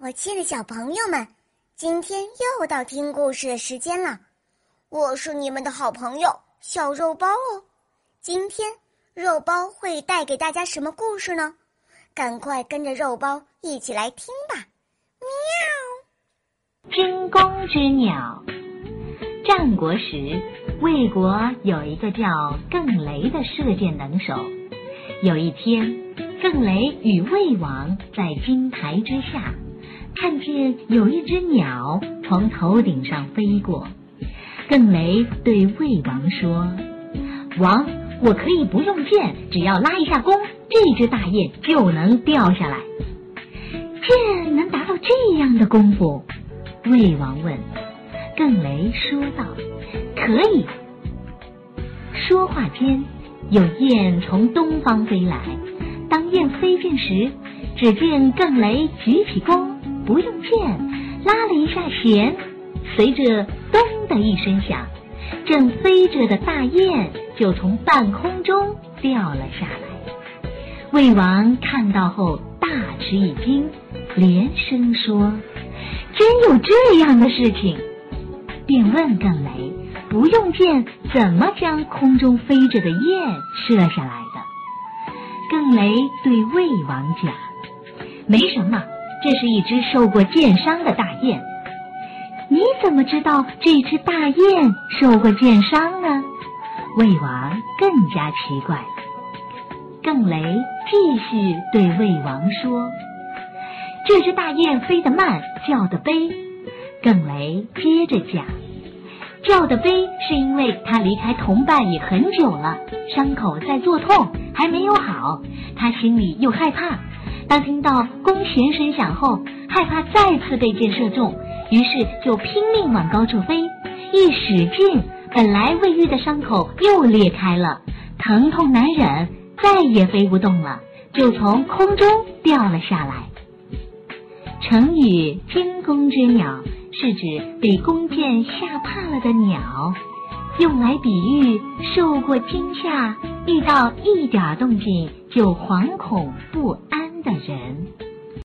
我亲爱的小朋友们，今天又到听故事的时间了。我是你们的好朋友小肉包哦。今天肉包会带给大家什么故事呢？赶快跟着肉包一起来听吧！喵。惊弓之鸟。战国时，魏国有一个叫更雷的射箭能手。有一天。更雷与魏王在金台之下，看见有一只鸟从头顶上飞过。更雷对魏王说：“王，我可以不用箭，只要拉一下弓，这只大雁就能掉下来。箭能达到这样的功夫？”魏王问。更雷说道：“可以。”说话间，有雁从东方飞来。当雁飞近时，只见更雷举起弓，不用箭，拉了一下弦，随着“咚”的一声响，正飞着的大雁就从半空中掉了下来。魏王看到后大吃一惊，连声说：“真有这样的事情！”便问更雷：“不用箭，怎么将空中飞着的雁射下来的？”更雷对魏王讲：“没什么，这是一只受过箭伤的大雁。你怎么知道这只大雁受过箭伤呢？”魏王更加奇怪了。更雷继续对魏王说：“这只大雁飞得慢，叫得悲。”更雷接着讲。叫的悲，是因为它离开同伴也很久了，伤口在作痛，还没有好。它心里又害怕。当听到弓弦声响后，害怕再次被箭射中，于是就拼命往高处飞。一使劲，本来未愈的伤口又裂开了，疼痛难忍，再也飞不动了，就从空中掉了下来。成语“惊弓之鸟”。是指被弓箭吓怕了的鸟，用来比喻受过惊吓、遇到一点动静就惶恐不安的人。